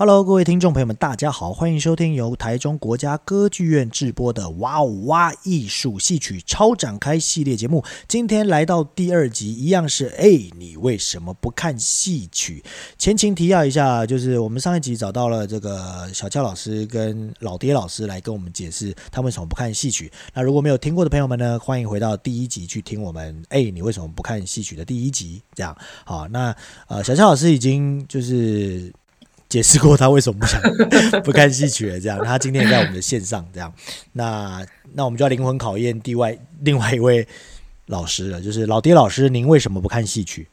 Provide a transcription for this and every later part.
Hello，各位听众朋友们，大家好，欢迎收听由台中国家歌剧院制播的《哇哦哇艺术戏曲超展开》系列节目。今天来到第二集，一样是哎，你为什么不看戏曲？前情提要一下，就是我们上一集找到了这个小俏老师跟老爹老师来跟我们解释他为什么不看戏曲。那如果没有听过的朋友们呢，欢迎回到第一集去听我们哎，你为什么不看戏曲的第一集。这样好，那呃，小俏老师已经就是。解释过他为什么不想 不看戏曲了，这样。他今天也在我们的线上，这样。那那我们就要灵魂考验第外另外一位老师了，就是老爹老师，您为什么不看戏曲？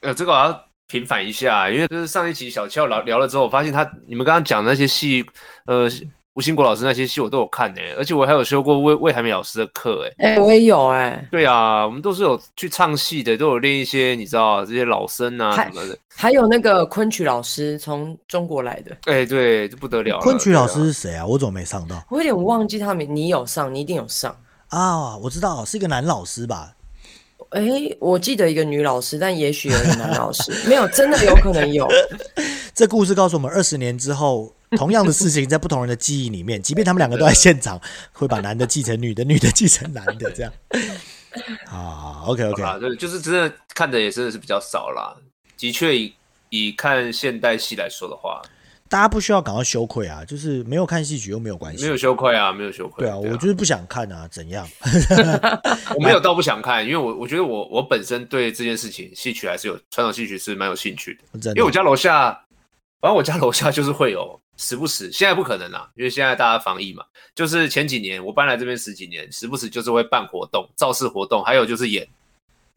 呃，这个我要平反一下，因为就是上一期小俏聊聊了之后，我发现他你们刚刚讲的那些戏，呃。吴兴国老师那些戏我都有看呢、欸，而且我还有修过魏魏海敏老师的课哎、欸，哎、欸、我也有哎、欸，对啊，我们都是有去唱戏的，都有练一些你知道这些老生啊什么的，还有那个昆曲老师从中国来的，哎、欸、对，这不得了，昆曲老师是谁啊？我怎么没上到？我有点忘记他们，你有上，你一定有上啊，我知道是一个男老师吧？哎、欸，我记得一个女老师，但也许有一个男老师，没有，真的有可能有。这故事告诉我们，二十年之后。同样的事情在不同人的记忆里面，即便他们两个都在现场，会把男的记成女的，女的记成男的，这样。啊，OK OK，对，就是真的看的也真的是比较少啦。的确，以以看现代戏来说的话，大家不需要感到羞愧啊，就是没有看戏曲又没有关系，没有羞愧啊，没有羞愧。对啊，我就是不想看啊，怎样？我没有到不想看，因为我我觉得我我本身对这件事情戏曲还是有传统戏曲是蛮有兴趣的，的，因为我家楼下，反正我家楼下就是会有。时不时，现在不可能啦，因为现在大家防疫嘛。就是前几年我搬来这边十几年，时不时就是会办活动、造势活动，还有就是演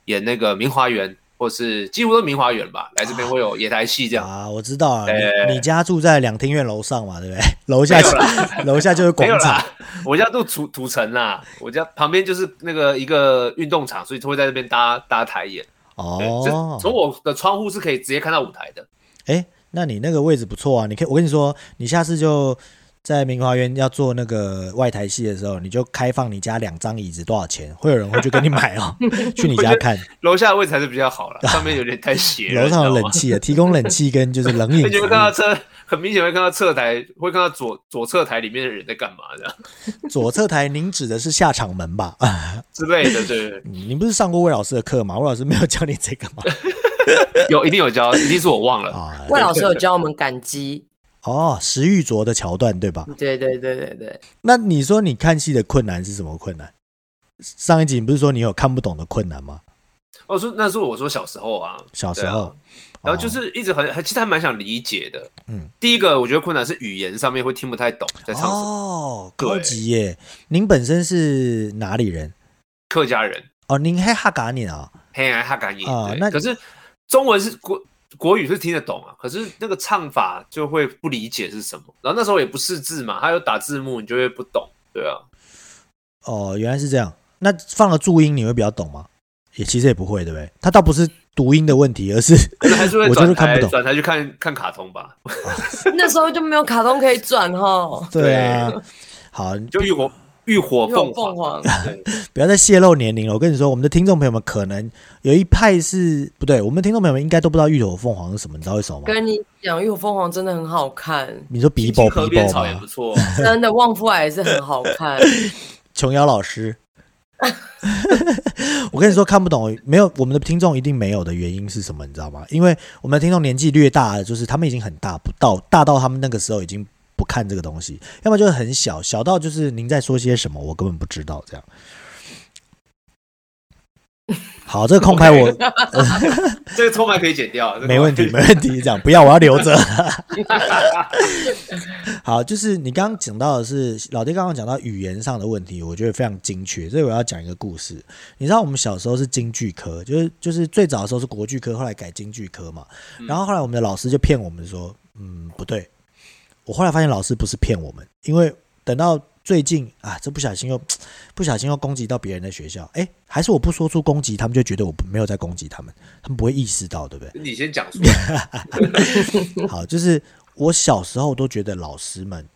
演那个明华园，或是几乎都是明华园吧。来这边会有野台戏这样啊，我知道啊。你你家住在两厅院楼上嘛，对不对？楼下楼下就是广场。我家住土土城啦，我家旁边就是那个一个运动场，所以就会在这边搭搭台演。哦，从我的窗户是可以直接看到舞台的。哎。那你那个位置不错啊，你可以，我跟你说，你下次就在明华园要做那个外台戏的时候，你就开放你家两张椅子，多少钱？会有人会去跟你买哦，去你家看。楼下的位置还是比较好了，上面有点太斜。楼上有冷气啊，提供冷气跟就是冷 饮。你会看到侧，很明显会看到侧台，会看到左左侧台里面的人在干嘛这样。左侧台，您指的是下场门吧？之类的，对。你不是上过魏老师的课吗？魏老师没有教你这个吗？有，一定有教，一定是我忘了啊。魏老师有教我们感激 哦，石玉琢的桥段对吧？对对对对对。那你说你看戏的困难是什么困难？上一集你不是说你有看不懂的困难吗？我说那是我说小时候啊，小时候，啊、然后就是一直很很，其实还蛮想理解的。嗯，第一个我觉得困难是语言上面会听不太懂在唱什么。哦，高级耶！您本身是哪里人？客家人。哦，您还哈嘎尼啊？嘿，哈嘎尼啊？那可是。中文是国国语是听得懂啊，可是那个唱法就会不理解是什么。然后那时候也不识字嘛，他有打字幕，你就会不懂，对啊。哦，原来是这样。那放了注音，你会比较懂吗？也其实也不会，对不对？他倒不是读音的问题，而是还是会 转台转台去看看卡通吧。那时候就没有卡通可以转哈。对啊，好，就浴火浴火凤凰。不要再泄露年龄了。我跟你说，我们的听众朋友们可能有一派是不对，我们的听众朋友们应该都不知道浴火凤凰是什么，你知道为什么吗？跟你讲，浴火凤凰真的很好看。你说比宝比宝草也不错，真的旺夫爱也是很好看。琼瑶老师，我跟你说看不懂，没有我们的听众一定没有的原因是什么？你知道吗？因为我们的听众年纪略大，就是他们已经很大，不到大到他们那个时候已经不看这个东西，要么就是很小，小到就是您在说些什么，我根本不知道这样。好，这个空白我 这个空白可以剪掉，没问题，没问题。这样不要，我要留着。好，就是你刚刚讲到的是老爹刚刚讲到语言上的问题，我觉得非常精确。所以我要讲一个故事。你知道我们小时候是京剧科，就是就是最早的时候是国剧科，后来改京剧科嘛。然后后来我们的老师就骗我们说，嗯，不对。我后来发现老师不是骗我们，因为等到。最近啊，这不小心又 不小心又攻击到别人的学校，哎，还是我不说出攻击，他们就觉得我没有在攻击他们，他们不会意识到，对不对？你先讲出来。好，就是我小时候都觉得老师们，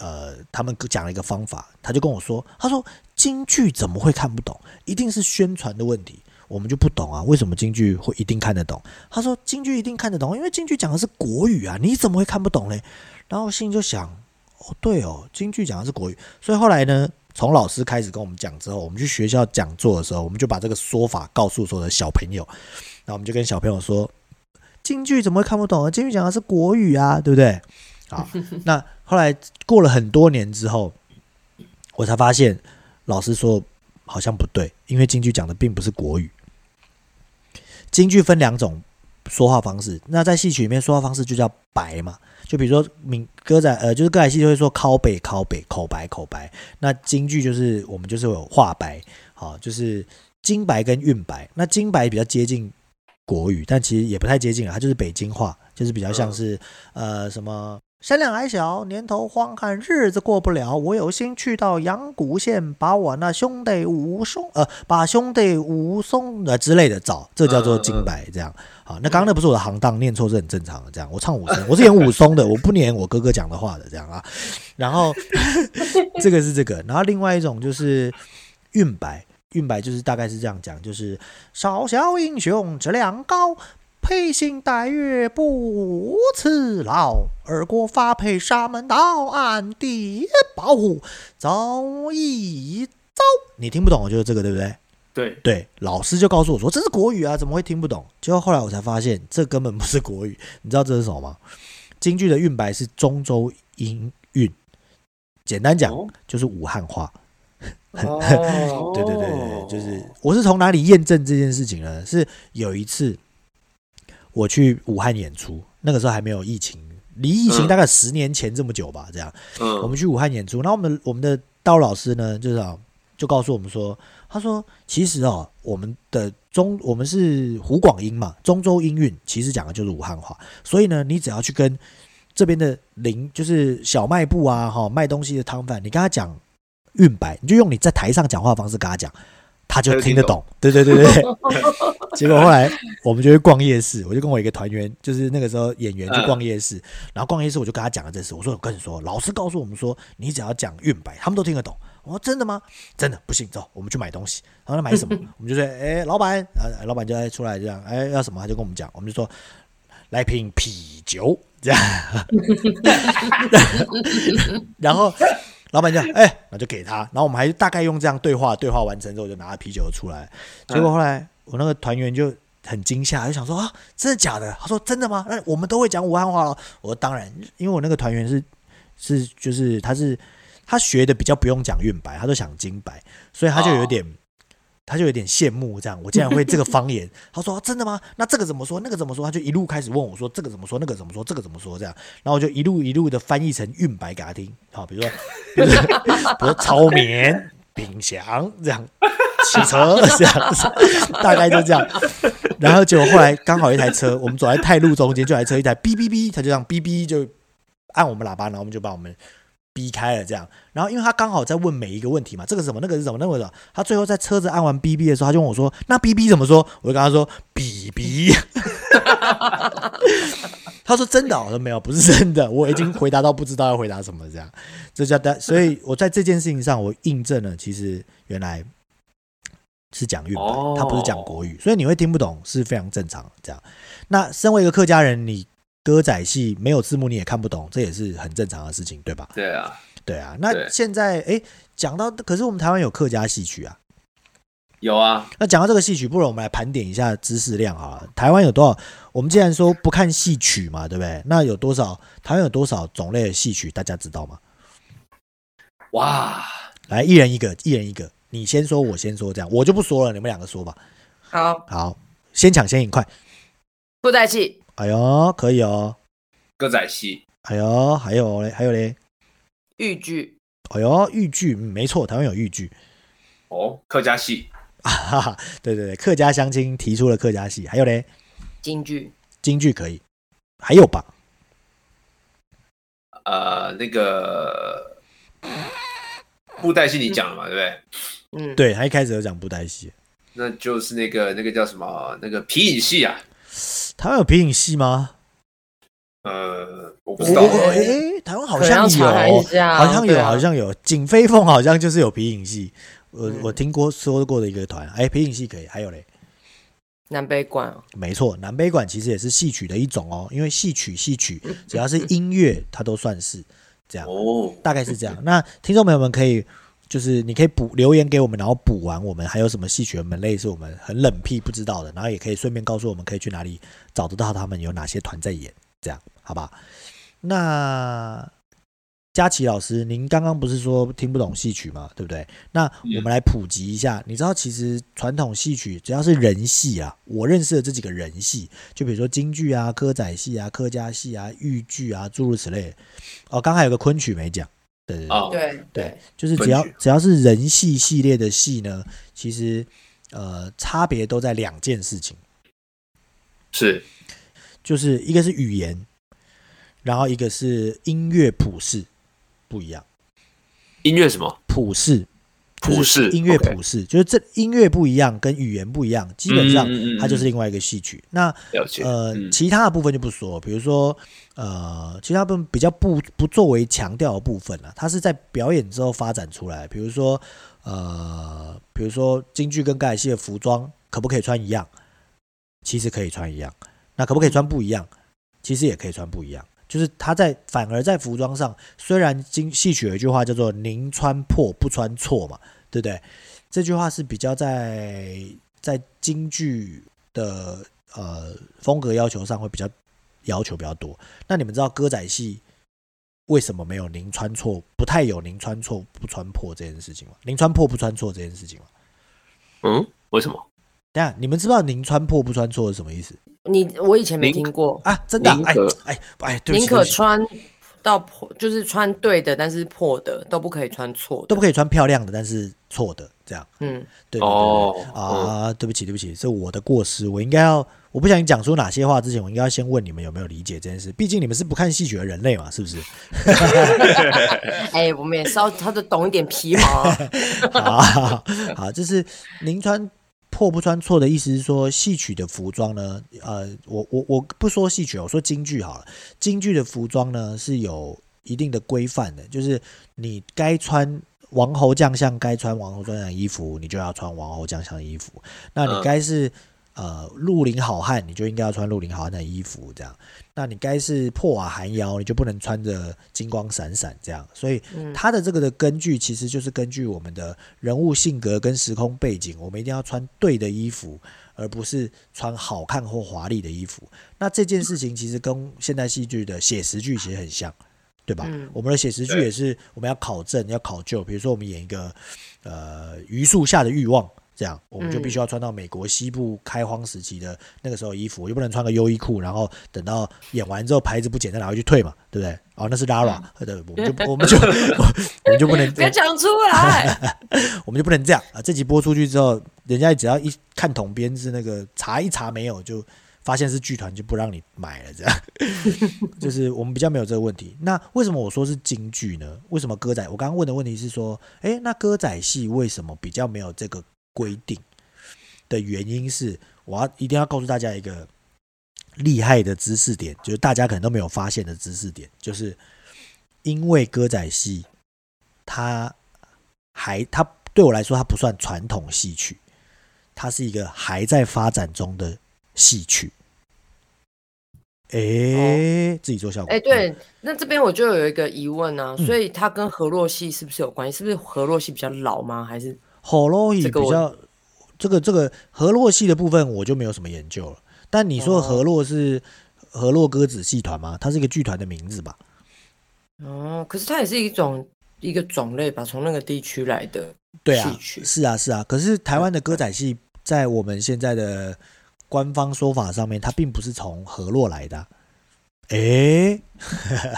呃，他们讲了一个方法，他就跟我说，他说京剧怎么会看不懂？一定是宣传的问题。我们就不懂啊，为什么京剧会一定看得懂？他说京剧一定看得懂，因为京剧讲的是国语啊，你怎么会看不懂嘞？然后心里就想，哦，对哦，京剧讲的是国语，所以后来呢，从老师开始跟我们讲之后，我们去学校讲座的时候，我们就把这个说法告诉所有的小朋友，然后我们就跟小朋友说，京剧怎么会看不懂啊？京剧讲的是国语啊，对不对？好，那后来过了很多年之后，我才发现老师说好像不对，因为京剧讲的并不是国语。京剧分两种说话方式，那在戏曲里面说话方式就叫白嘛，就比如说闽歌仔，呃，就是歌仔戏就会说靠北靠北口白口白，那京剧就是我们就是有话白，好，就是京白跟韵白，那京白比较接近国语，但其实也不太接近啊，它就是北京话，就是比较像是呃什么。身量矮小，年头荒旱，日子过不了。我有心去到阳谷县，把我那兄弟武松，呃，把兄弟武松呃之类的找，这叫做金白。这样，好，那刚刚那不是我的行当，念错是很正常的。这样，我唱武松，我是演武松的，我不念我哥哥讲的话的。这样啊，然后 这个是这个，然后另外一种就是韵白，韵白就是大概是这样讲，就是少小英雄质量高。佩星戴月不辞劳，二过发配沙门岛，暗地保护早一遭。你听不懂，就是这个，对不对？对对，老师就告诉我说这是国语啊，怎么会听不懂？结果后来我才发现，这根本不是国语。你知道这是什么吗？京剧的韵白是中州音韵，简单讲就是武汉话。哦、对对对对，就是我是从哪里验证这件事情呢？是有一次。我去武汉演出，那个时候还没有疫情，离疫情大概十年前这么久吧，这样。嗯，我们去武汉演出，那我们我们的刀老师呢，就是啊，就告诉我们说，他说其实哦，我们的中我们是湖广音嘛，中州音韵，其实讲的就是武汉话，所以呢，你只要去跟这边的零，就是小卖部啊，哈，卖东西的摊贩，你跟他讲韵白，你就用你在台上讲话的方式跟他讲。他就听得懂，对对对对。结果后来我们就去逛夜市，我就跟我一个团员，就是那个时候演员去逛夜市，然后逛夜市我就跟他讲了这事。我说我跟你说，老师告诉我们说，你只要讲韵白，他们都听得懂。我说真的吗？真的，不信走，我们去买东西。然后他买什么？我们就说，哎，老板，啊，老板就出来这样，哎，要什么他就跟我们讲，我们就说来瓶啤酒这样。然后。老板讲，哎，那就给他。然后我们还大概用这样对话，对话完成之后就拿了啤酒出来。结果后来我那个团员就很惊吓，就想说啊，真的假的？他说真的吗？那我们都会讲武汉话了。我说当然，因为我那个团员是是就是他是他学的比较不用讲韵白，他都想京白，所以他就有点。他就有点羡慕，这样我竟然会这个方言。他说：“真的吗？那这个怎么说？那个怎么说？”他就一路开始问我说：“这个怎么说？那个怎么说？这个怎么说？”这样，然后我就一路一路的翻译成韵白给他听。好，比如说，比如说，比如说炒面、冰箱这样，汽车这样，大概就这样。然后结果后来刚好一台车，我们走在泰路中间，就来车一台哔哔哔，他就这样哔哔就按我们喇叭，然后我们就把我们。逼开了这样，然后因为他刚好在问每一个问题嘛，这个是什么，那个是什么，那个什么，他最后在车子按完 B B 的时候，他就问我说：“那 B B 怎么说？”我就跟他说：“B B。”他说：“真的？”我说：“没有，不是真的。”我已经回答到不知道要回答什么这样，这叫但。所以我在这件事情上，我印证了其实原来是讲粤语，他不是讲国语，所以你会听不懂是非常正常这样。那身为一个客家人，你。歌仔戏没有字幕你也看不懂，这也是很正常的事情，对吧？对啊，对啊。那现在哎，讲到可是我们台湾有客家戏曲啊，有啊。那讲到这个戏曲，不如我们来盘点一下知识量啊。台湾有多少？我们既然说不看戏曲嘛，对不对？那有多少？台湾有多少种类的戏曲？大家知道吗？哇，来一人一个，一人一个。你先说，我先说，这样我就不说了，你们两个说吧。好，好，先抢先赢，快。布袋戏。哎呦，可以哦，歌仔戏。哎呦，还有嘞，还有嘞，豫剧。哎呦，豫剧，没错，台湾有豫剧。哦，客家戏。啊哈哈，对对对，客家乡亲提出了客家戏，还有嘞，京剧。京剧可以，还有吧？呃，那个布袋戏你讲了嘛，对不对？嗯，对，他一开始有讲布袋戏，那就是那个那个叫什么那个皮影戏啊？台湾有皮影戏吗？呃，我不知道。哎、欸，台湾好像有，好像有，啊、好像有。景飞凤好像就是有皮影戏，我、嗯、我听过说过的一个团。哎、欸，皮影戏可以，还有嘞。南北管、哦，没错，南北管其实也是戏曲的一种哦，因为戏曲戏曲只要是音乐，它都算是这样哦，大概是这样。那听众朋友们可以，就是你可以补留言给我们，然后补完我们还有什么戏曲门类是我们很冷僻不知道的，然后也可以顺便告诉我们可以去哪里找得到他们有哪些团在演，这样好吧？那。佳琪老师，您刚刚不是说听不懂戏曲吗？对不对？那我们来普及一下。你知道，其实传统戏曲只要是人戏啊，我认识的这几个人戏，就比如说京剧啊、歌仔戏啊、客家戏啊、豫剧啊，诸如此类。哦，刚才有个昆曲没讲，对对对、哦、对，对，就是只要只要是人戏系列的戏呢，其实呃差别都在两件事情，是，就是一个是语言，然后一个是音乐谱式。不一样，音乐什么？谱式？谱式音乐普世，就是这音乐不一样，跟语言不一样，基本上它就是另外一个戏曲。那呃，其他的部分就不说，比如说呃，其他部分比较不不作为强调的部分了，它是在表演之后发展出来。比如说呃，比如说京剧跟歌仔戏的服装可不可以穿一样？其实可以穿一样。那可不可以穿不一样？其实也可以穿不一样。就是他在反而在服装上，虽然京戏曲有一句话叫做“宁穿破不穿错”嘛，对不对？这句话是比较在在京剧的呃风格要求上会比较要求比较多。那你们知道歌仔戏为什么没有“宁穿错”不太有“宁穿错不穿破”这件事情吗？“宁穿破不穿错”这件事情吗？嗯，为什么？等下，你们知道“宁穿破不穿错”是什么意思？你我以前没听过啊，真的哎哎哎，宁可穿到破，就是穿对的，但是破的都不可以穿错的，都不可以穿漂亮的，但是错的这样。嗯，对哦啊，对不起对不起，是我的过失，我应该要，我不想你讲出哪些话之前，我应该要先问你们有没有理解这件事，毕竟你们是不看戏曲的人类嘛，是不是？哎，我们也稍他都懂一点皮毛。好好，就是宁穿。破不穿错的意思是说，戏曲的服装呢，呃，我我我不说戏曲，我说京剧好了。京剧的服装呢是有一定的规范的，就是你该穿王侯将相该穿王侯将相衣服，你就要穿王侯将相的衣服。那你该是呃绿林好汉，你就应该要穿绿林好汉的衣服，这样。那你该是破瓦寒窑，你就不能穿着金光闪闪这样。所以它的这个的根据其实就是根据我们的人物性格跟时空背景，我们一定要穿对的衣服，而不是穿好看或华丽的衣服。那这件事情其实跟现代戏剧的写实剧其实很像，对吧？我们的写实剧也是我们要考证、要考究。比如说我们演一个呃榆树下的欲望。这样，我们就必须要穿到美国西部开荒时期的那个时候衣服，我就不能穿个优衣库，然后等到演完之后牌子不剪再拿回去退嘛，对不对？哦，那是 Lara，对，我们就我们就我们就不能 别讲出来，我们就不能这样啊！这集播出去之后，人家只要一看统编是那个查一查没有，就发现是剧团，就不让你买了。这样，就是我们比较没有这个问题。那为什么我说是京剧呢？为什么歌仔？我刚刚问的问题是说，哎，那歌仔戏为什么比较没有这个？规定的原因是，我要一定要告诉大家一个厉害的知识点，就是大家可能都没有发现的知识点，就是因为歌仔戏，它还它对我来说，它不算传统戏曲，它是一个还在发展中的戏曲。哎、欸，自己做效果。哎、欸，对，那这边我就有一个疑问啊，所以它跟河洛戏是不是有关系？是不是河洛戏比较老吗？还是？河洛戏比较这个这个河洛系的部分我就没有什么研究了。但你说河洛是河洛歌子戏团吗？它是一个剧团的名字吧？哦，可是它也是一种一个种类吧，从那个地区来的戏曲。对啊，是啊，是啊。可是台湾的歌仔戏在我们现在的官方说法上面，它并不是从河洛来的、啊。哎、欸，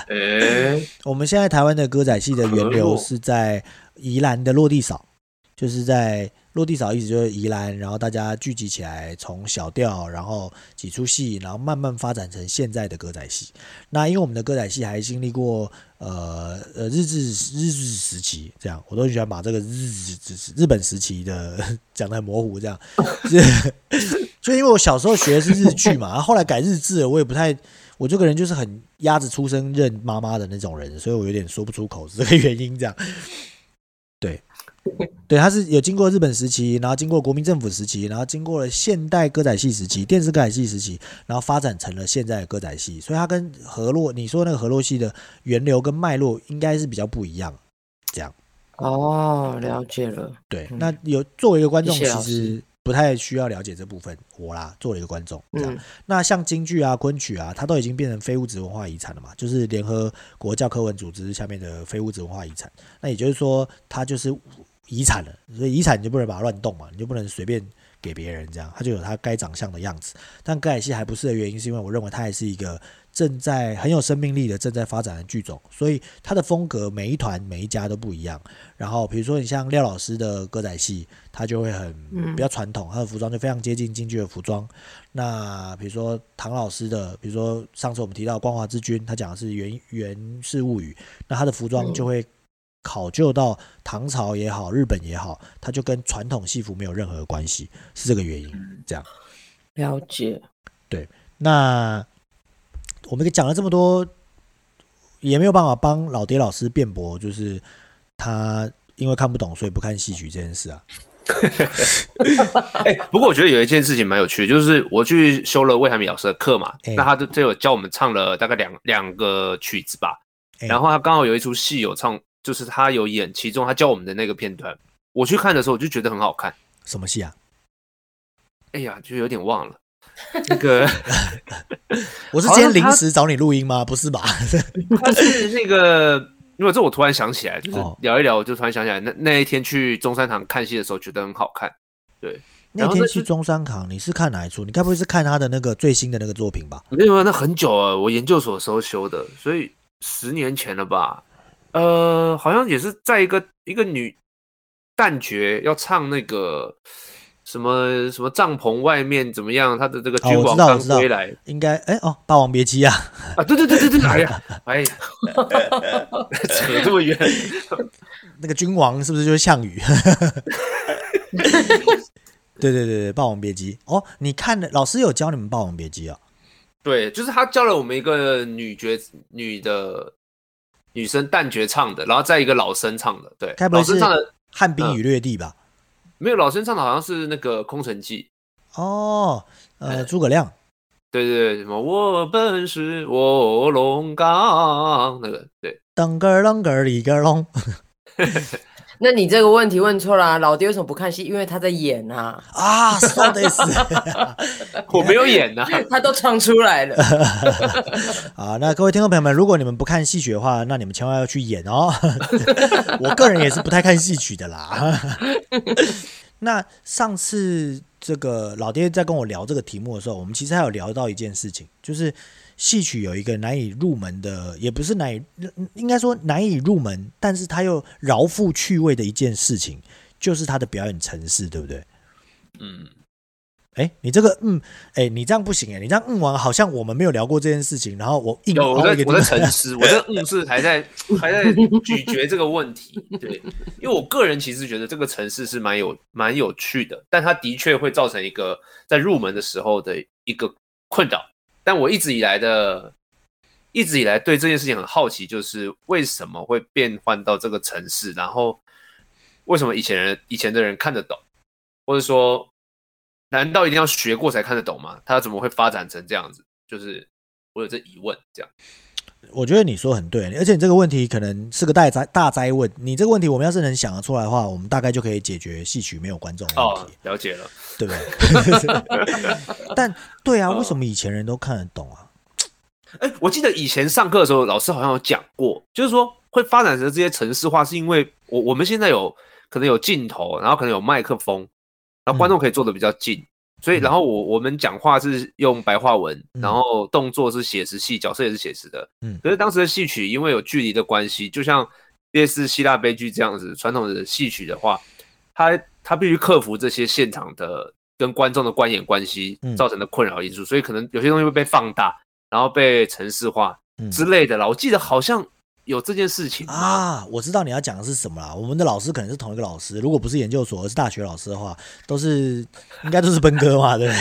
哎、欸，我们现在台湾的歌仔戏的源流是在宜兰的落地扫。就是在落地扫意思就是宜兰，然后大家聚集起来，从小调，然后几出戏，然后慢慢发展成现在的歌仔戏。那因为我们的歌仔戏还经历过呃呃日治日治时期，这样我都喜欢把这个日日本时期的讲得很模糊，这样。就因为我小时候学的是日剧嘛，然后后来改日治，我也不太，我这个人就是很鸭子出生认妈妈的那种人，所以我有点说不出口是这个原因，这样。对。对，它是有经过日本时期，然后经过国民政府时期，然后经过了现代歌仔戏时期、电视歌仔戏时期，然后发展成了现在的歌仔戏。所以它跟河洛，你说那个河洛戏的源流跟脉络应该是比较不一样。这样哦，了解了。对，那有作为一个观众，其实不太需要了解这部分。我啦，作为一个观众，这样。嗯、那像京剧啊、昆曲啊，它都已经变成非物质文化遗产了嘛，就是联合国教科文组织下面的非物质文化遗产。那也就是说，它就是。遗产了，所以遗产你就不能把它乱动嘛，你就不能随便给别人这样，它就有它该长相的样子。但歌仔戏还不是的原因，是因为我认为它还是一个正在很有生命力的、正在发展的剧种，所以它的风格每一团每一家都不一样。然后比如说你像廖老师的歌仔戏，它就会很比较传统，它的服装就非常接近京剧的服装。那比如说唐老师的，比如说上次我们提到《光华之君》，他讲的是源源氏物语，那他的服装就会。考究到唐朝也好，日本也好，它就跟传统戏服没有任何关系，是这个原因。这样了解。对，那我们讲了这么多，也没有办法帮老爹老师辩驳，就是他因为看不懂，所以不看戏曲这件事啊。哎、欸，不过我觉得有一件事情蛮有趣的，就是我去修了魏海明老师的课嘛，欸、那他就就有教我们唱了大概两两个曲子吧，欸、然后他刚好有一出戏有唱。就是他有演其中他教我们的那个片段，我去看的时候我就觉得很好看。什么戏啊？哎呀，就有点忘了。那个，我是今天临时找你录音吗？不是吧？他是那个，因为这我突然想起来，就是聊一聊，我就突然想起来，那那一天去中山堂看戏的时候觉得很好看。对，那天去中山堂，你是看哪一出？你该不会是看他的那个最新的那个作品吧？没有，那很久了，我研究所的时候修的，所以十年前了吧。呃，好像也是在一个一个女旦角要唱那个什么什么帐篷外面怎么样？他的这个君王刚归来，应该哎哦，《霸王别姬》啊啊，对对对对对，哎呀 哎呀，扯这么远，那个君王是不是就是项羽？对对对对，《霸王别姬》哦，你看的老师有教你们《霸王别姬》啊？对，就是他教了我们一个女角女的。女生旦角唱的，然后再一个老生唱的，对，老生唱的《汉兵与略地》吧？没有，老生唱的好像是那个《空城计》哦，呃，诸葛亮，对对对，什么我本是卧龙岗那个，对，噔个噔个里个隆。那你这个问题问错了，啊，老爹为什么不看戏？因为他在演啊！啊，说的是，我没有演啊，他都唱出来了。啊，那各位听众朋友们，如果你们不看戏曲的话，那你们千万要去演哦。我个人也是不太看戏曲的啦。那上次这个老爹在跟我聊这个题目的时候，我们其实还有聊到一件事情，就是。戏曲有一个难以入门的，也不是难以，应该说难以入门，但是它又饶富趣味的一件事情，就是它的表演程式，对不对？嗯，哎，你这个嗯，哎，你这样不行哎，你这样嗯完，好像我们没有聊过这件事情，然后我硬有我在我在沉思，我这嗯是还在 还在咀嚼这个问题，对，因为我个人其实觉得这个城市是蛮有蛮有趣的，但它的确会造成一个在入门的时候的一个困扰。但我一直以来的，一直以来对这件事情很好奇，就是为什么会变换到这个城市，然后为什么以前人以前的人看得懂，或者说，难道一定要学过才看得懂吗？它怎么会发展成这样子？就是我有这疑问，这样。我觉得你说很对，而且你这个问题可能是个大灾大灾问。你这个问题，我们要是能想得出来的话，我们大概就可以解决戏曲没有观众的问题。哦，了解了，对不对？但对啊，为什么以前人都看得懂啊？哎，我记得以前上课的时候，老师好像有讲过，就是说会发展成这些城市化，是因为我我们现在有可能有镜头，然后可能有麦克风，然后观众可以坐得比较近。嗯所以，然后我我们讲话是用白话文，然后动作是写实戏，角色也是写实的。嗯，可是当时的戏曲因为有距离的关系，就像类似希腊悲剧这样子传统的戏曲的话，它它必须克服这些现场的跟观众的观演关系造成的困扰因素，嗯、所以可能有些东西会被放大，然后被程式化之类的啦。嗯、我记得好像。有这件事情啊，我知道你要讲的是什么啦。我们的老师可能是同一个老师，如果不是研究所，而是大学老师的话，都是应该都是分科嘛，对不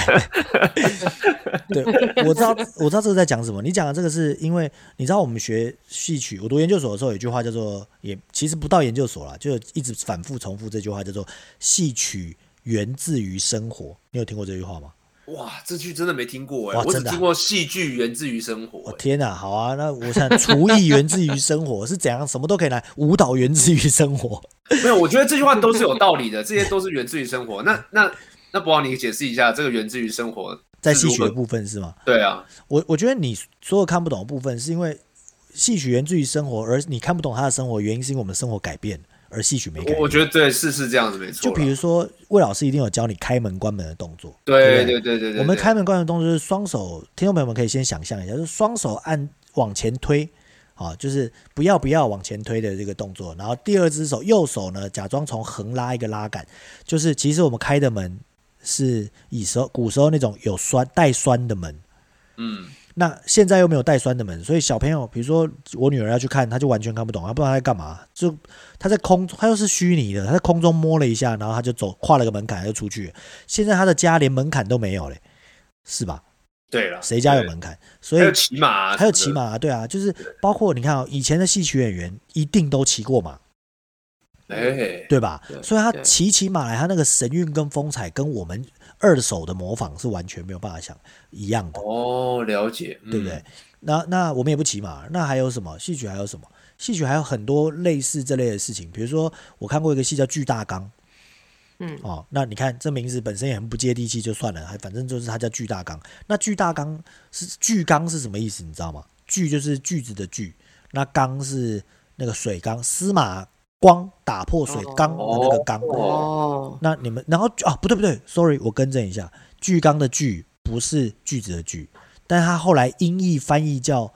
对？对，我知道，我知道这个在讲什么。你讲的这个是因为你知道我们学戏曲，我读研究所的时候有一句话叫做，也其实不到研究所啦，就一直反复重复这句话，叫做“戏曲源自于生活”。你有听过这句话吗？哇，这句真的没听过哎！我只听过戏剧源自于生活。天哪，好啊，那我想厨艺源自于生活 是怎样？什么都可以来，舞蹈源自于生活。没有，我觉得这句话都是有道理的，这些都是源自于生活。那那那，博豪，你解释一下这个源自于生活在戏曲的部分是吗？对啊，我我觉得你所有看不懂的部分，是因为戏曲源自于生活，而你看不懂他的生活原因，是因为我们的生活改变。而戏曲没改，我觉得对，是是这样子没错。就比如说，魏老师一定有教你开门关门的动作。对对对对对。我们开门关门的动作就是双手，听众朋友们可以先想象一下，就是双手按往前推，啊，就是不要不要往前推的这个动作。然后第二只手右手呢，假装从横拉一个拉杆，就是其实我们开的门是以时候古时候那种有栓带栓的门。嗯。那现在又没有带酸的门，所以小朋友，比如说我女儿要去看，她就完全看不懂，她不知道她在干嘛。就她在空，她又是虚拟的，她在空中摸了一下，然后她就走，跨了个门槛就出去。现在她的家连门槛都没有嘞，是吧？对了，谁家有门槛？所以还有骑马，还有骑马，对啊，就是包括你看哦，以前的戏曲演员一定都骑过马，哎，对吧？所以他骑起马来，他那个神韵跟风采跟我们。二手的模仿是完全没有办法想一样的哦，了解，对不对？嗯、那那我们也不骑马，那还有什么戏曲？还有什么戏曲？还有很多类似这类的事情，比如说我看过一个戏叫《巨大纲》，嗯，哦，那你看这名字本身也很不接地气，就算了，还反正就是它叫巨大纲。那巨大纲是巨纲是什么意思？你知道吗？巨就是句子的句，那纲是那个水缸，司马。光打破水缸的那个缸哦，那你们然后啊不对不对，sorry，我更正一下，巨缸的巨不是句子的句，但他后来音译翻译叫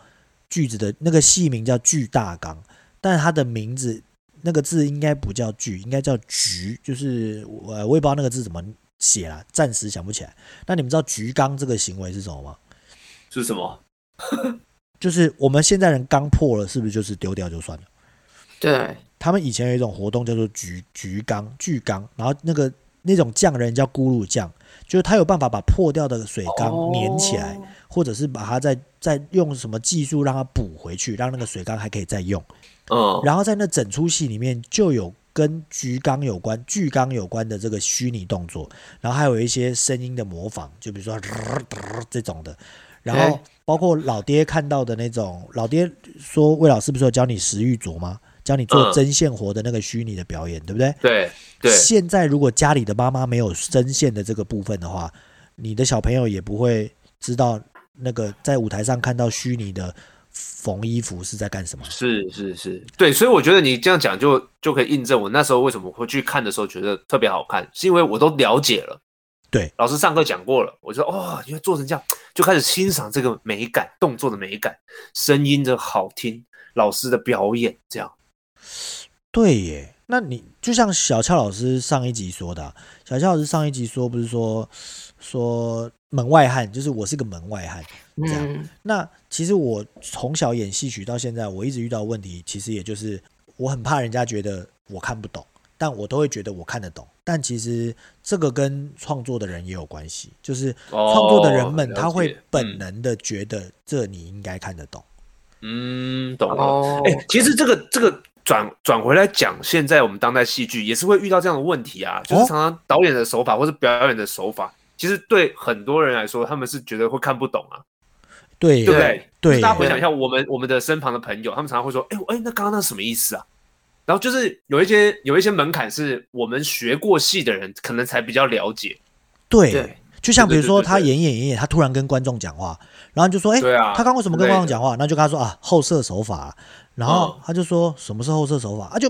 句子的那个戏名叫巨大缸，但他的名字那个字应该不叫巨，应该叫菊，就是我我也不知道那个字怎么写啦，暂时想不起来。那你们知道菊缸这个行为是什么吗？是什么？就是我们现在人缸破了，是不是就是丢掉就算了？对。他们以前有一种活动叫做菊菊缸、巨缸，然后那个那种匠人叫咕噜匠，就是他有办法把破掉的水缸粘起来，或者是把它再再用什么技术让它补回去，让那个水缸还可以再用。嗯，然后在那整出戏里面就有跟菊缸有关、巨缸有关的这个虚拟动作，然后还有一些声音的模仿，就比如说这种的，然后包括老爹看到的那种，老爹说魏老师不是有教你石玉琢吗？教你做针线活的那个虚拟的表演，嗯、对不对？对对。现在如果家里的妈妈没有针线的这个部分的话，你的小朋友也不会知道那个在舞台上看到虚拟的缝衣服是在干什么。是是是，对。所以我觉得你这样讲就就可以印证我那时候为什么会去看的时候觉得特别好看，是因为我都了解了。对，老师上课讲过了，我就说哦，因为做成这样，就开始欣赏这个美感，动作的美感，声音的好听，老师的表演这样。对耶，那你就像小俏老师上一集说的，啊，小俏老师上一集说不是说说门外汉，就是我是个门外汉这样。嗯、那其实我从小演戏曲到现在，我一直遇到问题，其实也就是我很怕人家觉得我看不懂，但我都会觉得我看得懂。但其实这个跟创作的人也有关系，就是创作的人们他会本能的觉得这你应该看得懂。嗯，懂了。哎、欸，其实这个这个。转转回来讲，现在我们当代戏剧也是会遇到这样的问题啊，就是常常导演的手法或是表演的手法，其实对很多人来说，他们是觉得会看不懂啊。对，对不对？对，大家回想一下，我们我们的身旁的朋友，他们常常会说：“哎，哎，那刚刚那什么意思啊？”然后就是有一些有一些门槛，是我们学过戏的人可能才比较了解。对，就像比如说他演演演演，他突然跟观众讲话，然后就说：“哎，他刚为什么跟观众讲话？”那就跟他说：“啊，后设手法。”然后他就说：“什么是后设手法？”啊，就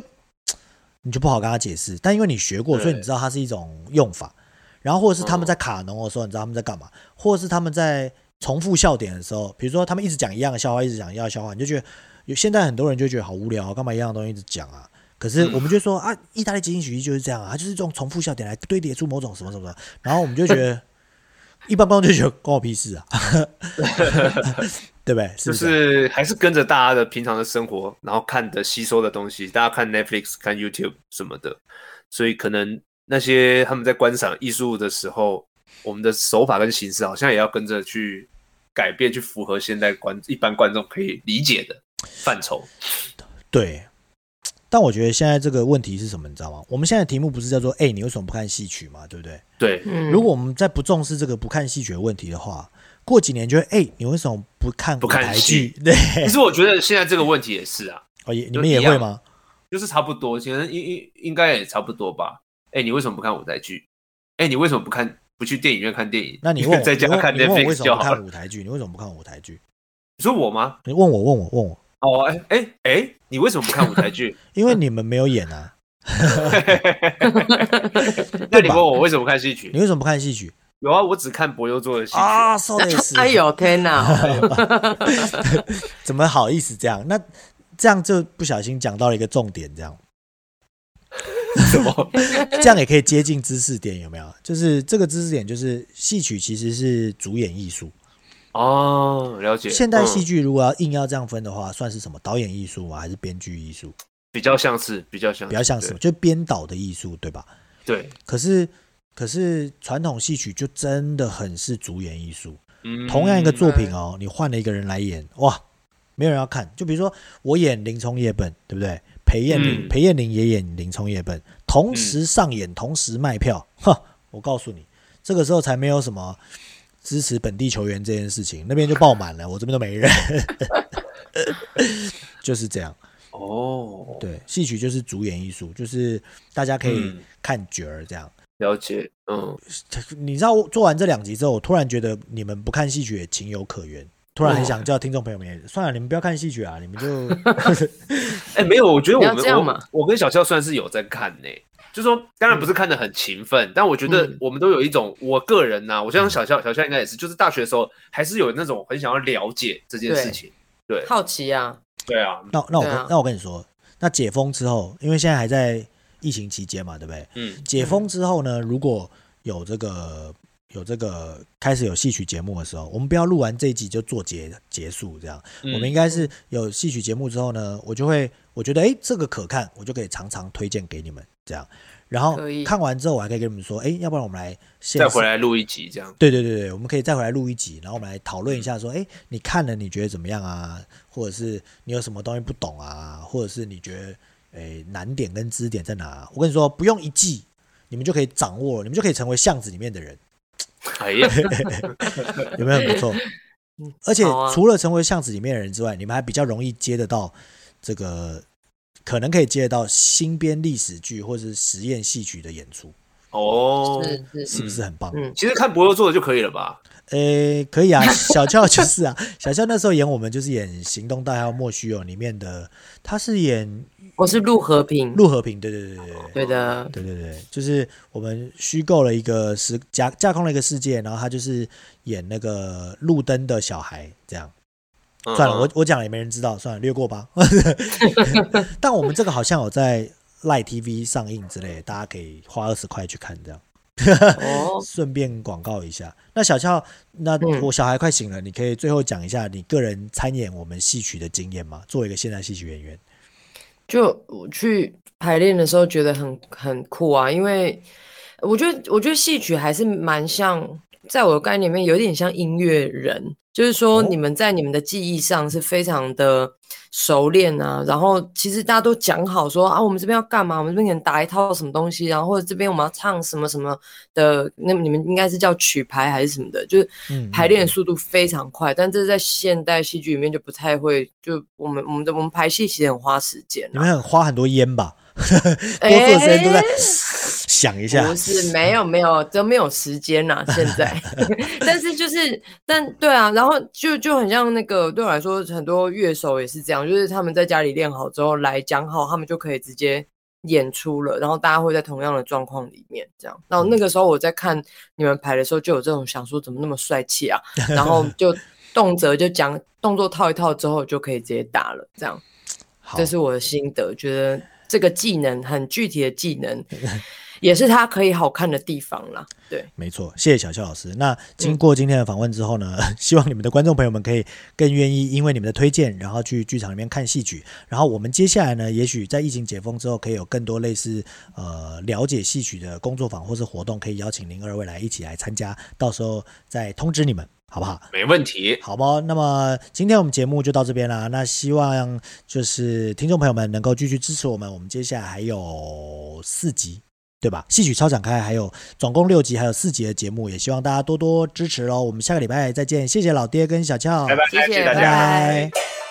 你就不好跟他解释。但因为你学过，所以你知道它是一种用法。然后或者是他们在卡农的时候，你知道他们在干嘛？或者是他们在重复笑点的时候，比如说他们一直讲一样的笑话，一直讲一样的笑话，你就觉得有现在很多人就觉得好无聊，干嘛一样的东西一直讲啊？可是我们就说、嗯、啊，意大利即兴喜剧就是这样啊，它就是这种重复笑点来堆叠出某种什么什么的，然后我们就觉得，一般观众就觉得关我屁事啊，对不对？是不是？就是还是跟着大家的平常的生活，然后看的吸收的东西，大家看 Netflix、看 YouTube 什么的，所以可能那些他们在观赏艺术的时候，我们的手法跟形式好像也要跟着去改变，去符合现在观一般观众可以理解的范畴。对。但我觉得现在这个问题是什么，你知道吗？我们现在题目不是叫做“哎、欸，你为什么不看戏曲嘛？对不对？”对。如果我们在不重视这个不看戏曲的问题的话，过几年就会“哎、欸，你为什么不看舞台剧？”对。其实我觉得现在这个问题也是啊。哦，也你们也会吗？就是差不多，其实应应应该也差不多吧。哎、欸，你为什么不看舞台剧？哎、欸，你为什么不看不去电影院看电影？那你 问我在家看 Netflix 为什么不看舞台剧？你为什么不看舞台剧？你说我吗？你问我，问我，问我。哦，哎哎哎，你为什么不看舞台剧？因为你们没有演啊。那你问我为什么不看戏曲？你为什么不看戏曲？有啊，我只看柏优做的戏曲啊。说的是。哎呦天哪！怎么好意思这样？那这样就不小心讲到了一个重点，这样。什么？这样也可以接近知识点，有没有？就是这个知识点，就是戏曲其实是主演艺术。哦，了解。现代戏剧如果要硬要这样分的话，嗯、算是什么？导演艺术吗？还是编剧艺术？比较像是，比较像，比较像是，就编导的艺术，对吧？对。可是，可是传统戏曲就真的很是主演艺术。嗯。同样一个作品哦，嗯、你换了一个人来演，哇，没有人要看。就比如说我演林冲夜奔，对不对？裴艳玲，嗯、裴艳玲也演林冲夜奔，同时上演，嗯、同时卖票。哈，我告诉你，这个时候才没有什么。支持本地球员这件事情，那边就爆满了，我这边都没人，就是这样。哦，对，戏曲就是主演艺术，就是大家可以看角儿这样。嗯、了解，嗯，你知道做完这两集之后，我突然觉得你们不看戏曲也情有可原，突然很想叫听众朋友们，算了，你们不要看戏曲啊，你们就，哎、欸，没有，我觉得我们我，我跟小肖算是有在看呢、欸。就说，当然不是看的很勤奋，嗯、但我觉得我们都有一种，我个人呐、啊，我相信小肖小肖应该也是，就是大学的时候还是有那种很想要了解这件事情，对，对。好奇啊，对啊。那那我跟、啊、那我跟你说，那解封之后，因为现在还在疫情期间嘛，对不对？嗯。解封之后呢，如果有这个有这个开始有戏曲节目的时候，我们不要录完这一集就做结结束这样，嗯、我们应该是有戏曲节目之后呢，我就会我觉得哎这个可看，我就可以常常推荐给你们。这样，然后看完之后，我还可以跟你们说，哎，要不然我们来再回来录一集，这样。对对对对，我们可以再回来录一集，然后我们来讨论一下，说，哎，你看了你觉得怎么样啊？或者是你有什么东西不懂啊？或者是你觉得，哎，难点跟支点在哪？我跟你说，不用一季，你们就可以掌握，你们就可以成为巷子里面的人。哎呀，有没有很不错？而且除了成为巷子里面的人之外，你们还比较容易接得到这个。可能可以接得到新编历史剧或者是实验戏曲的演出。哦，是是，是不是很棒？嗯，其实看博友做的就可以了吧？诶，可以啊，小俏就是啊，小俏那时候演我们就是演《行动代号莫须有》里面的，他是演我是陆和平，陆和平，对对对对对的，对对对，就是我们虚构了一个时架架空了一个世界，然后他就是演那个路灯的小孩这样。算了，我我讲了也没人知道，算了，略过吧。但我们这个好像有在 Light TV 上映之类，大家可以花二十块去看这样。哦，顺便广告一下。那小俏，那我小孩快醒了，你可以最后讲一下你个人参演我们戏曲的经验吗？作为一个现代戏曲演员，就我去排练的时候觉得很很酷啊，因为我觉得我觉得戏曲还是蛮像，在我的概念里面有点像音乐人。就是说，你们在你们的记忆上是非常的熟练啊。然后，其实大家都讲好说啊，我们这边要干嘛？我们这边可能打一套什么东西，然后或者这边我们要唱什么什么的。那你们应该是叫曲牌还是什么的？就是排练的速度非常快。但这是在现代戏剧里面就不太会。就我们我们的我们排戏其实很花时间，你们很花很多烟吧？多数的时间都在。想一下，不是没有没有都没有时间呐、啊，现在，但是就是但对啊，然后就就很像那个对我来说，很多乐手也是这样，就是他们在家里练好之后来讲好，他们就可以直接演出了，然后大家会在同样的状况里面这样。然后那个时候我在看你们排的时候，就有这种想说怎么那么帅气啊，然后就动辄就讲动作套一套之后就可以直接打了，这样，这是我的心得，觉得。这个技能很具体的技能。也是他可以好看的地方啦，对，没错，谢谢小邱老师。那经过今天的访问之后呢，嗯、希望你们的观众朋友们可以更愿意因为你们的推荐，然后去剧场里面看戏曲。然后我们接下来呢，也许在疫情解封之后，可以有更多类似呃了解戏曲的工作坊或是活动，可以邀请您二位来一起来参加，到时候再通知你们，好不好？没问题，好吗？那么今天我们节目就到这边啦。那希望就是听众朋友们能够继续支持我们，我们接下来还有四集。对吧？戏曲超展开，还有总共六集，还有四集的节目，也希望大家多多支持喽。我们下个礼拜再见，谢谢老爹跟小俏，拜拜，谢谢。拜拜。